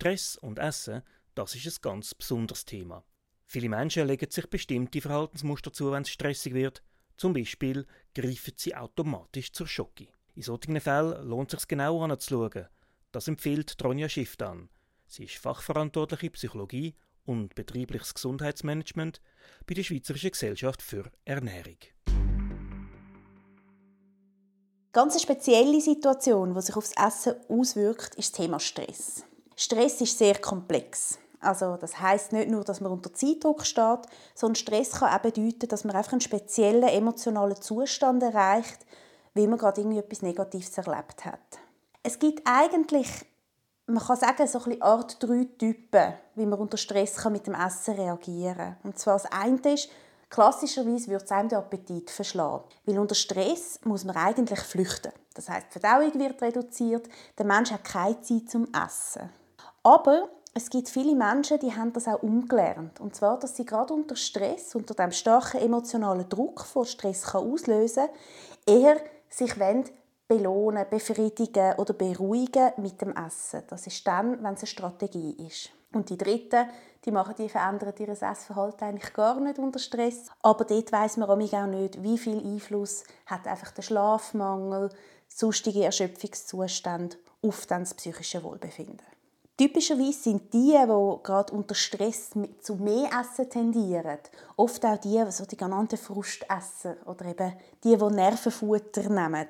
Stress und Essen, das ist ein ganz besonderes Thema. Viele Menschen legen sich bestimmte Verhaltensmuster zu, wenn es stressig wird. Zum Beispiel greifen sie automatisch zur Schocke. In solchen Fällen lohnt es sich genau anzuschauen. Das empfiehlt Tronja Schift an. Sie ist fachverantwortliche Psychologie und betriebliches Gesundheitsmanagement bei der Schweizerischen Gesellschaft für Ernährung. Ganz eine spezielle Situation, die sich aufs Essen auswirkt, ist das Thema Stress. Stress ist sehr komplex. Also das heißt nicht nur, dass man unter Zeitdruck steht, sondern Stress kann auch bedeuten, dass man einfach einen speziellen emotionalen Zustand erreicht, weil man gerade etwas Negatives erlebt hat. Es gibt eigentlich, man kann sagen, so eine Art drei Typen, wie man unter Stress mit dem Essen reagieren kann. Und zwar das eine ist, klassischerweise wird es einem den Appetit verschlagen. Weil unter Stress muss man eigentlich flüchten. Das heißt, die Verdauung wird reduziert, der Mensch hat keine Zeit zum Essen. Aber es gibt viele Menschen, die haben das auch umgelernt. Und zwar, dass sie gerade unter Stress, unter dem starken emotionalen Druck, den Stress kann auslösen kann, eher sich belohnen, befriedigen oder beruhigen mit dem Essen. Das ist dann, wenn es eine Strategie ist. Und die Dritten, die machen die verändern ihr Essverhalten eigentlich gar nicht unter Stress. Aber dort weiss man auch nicht, wie viel Einfluss hat einfach der Schlafmangel, sonstige Erschöpfungszustände auf das psychische Wohlbefinden. Typischerweise sind die, die gerade unter Stress zu mehr Essen tendieren, oft auch die, so die genannten Frustesser oder eben die, die Nervenfutter nehmen.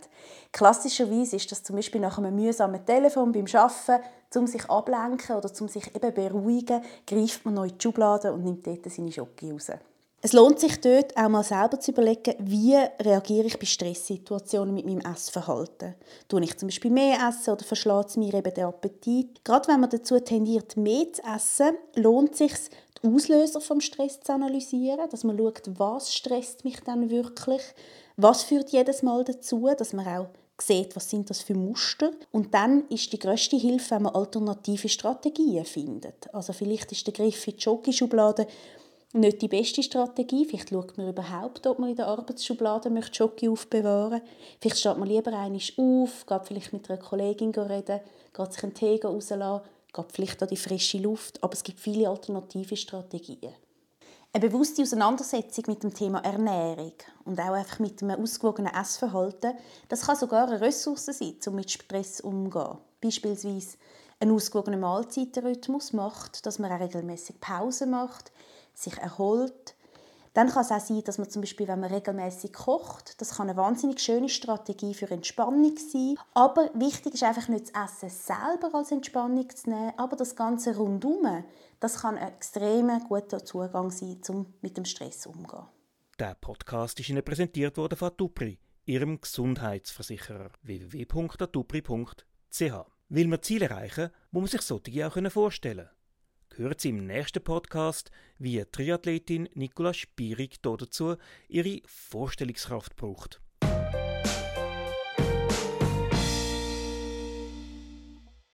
Klassischerweise ist das zum Beispiel nach einem mühsamen Telefon beim Arbeiten, um sich ablenken oder um sich eben beruhigen, greift man noch in die Schublade und nimmt dort seine Schocke raus. Es lohnt sich dort auch mal selber zu überlegen, wie reagiere ich bei Stresssituationen mit meinem Essverhalten. Tue ich zum Beispiel mehr essen oder verschlägt es mir eben den Appetit? Gerade wenn man dazu tendiert, mehr zu essen, lohnt es sich, die Auslöser vom Stress zu analysieren, dass man schaut, was stresst mich dann wirklich, was führt jedes Mal dazu, dass man auch sieht, was sind das für Muster. Und dann ist die grösste Hilfe, wenn man alternative Strategien findet. Also vielleicht ist der Griff in die Schokoschublade nicht die beste Strategie. Vielleicht schaut man überhaupt, ob man in der Arbeitsschublade möchte Schoki aufbewahren möchte. Vielleicht steht man lieber einmal auf, geht vielleicht mit einer Kollegin reden, geht sich einen Tee rauslassen, geht vielleicht an die frische Luft. Aber es gibt viele alternative Strategien. Eine bewusste Auseinandersetzung mit dem Thema Ernährung und auch einfach mit einem ausgewogenen Essverhalten, das kann sogar eine Ressource sein, um mit Stress umzugehen. Beispielsweise einen ausgewogenen Mahlzeitenrhythmus macht, dass man auch regelmäßig Pause macht, sich erholt. Dann kann es auch sein, dass man zum Beispiel, wenn man regelmäßig kocht, das kann eine wahnsinnig schöne Strategie für Entspannung sein. Aber wichtig ist einfach nicht das Essen selber als Entspannung zu nehmen, aber das Ganze rundum. Das kann ein extrem guter Zugang sein, um mit dem Stress umzugehen. Der Podcast ist Ihnen präsentiert worden von Dupri, Ihrem Gesundheitsversicherer www.atupri.ch. Will man Ziele erreichen, muss man sich solche auch vorstellen hört Sie im nächsten Podcast, wie Triathletin Nicola Spierig dazu ihre Vorstellungskraft braucht.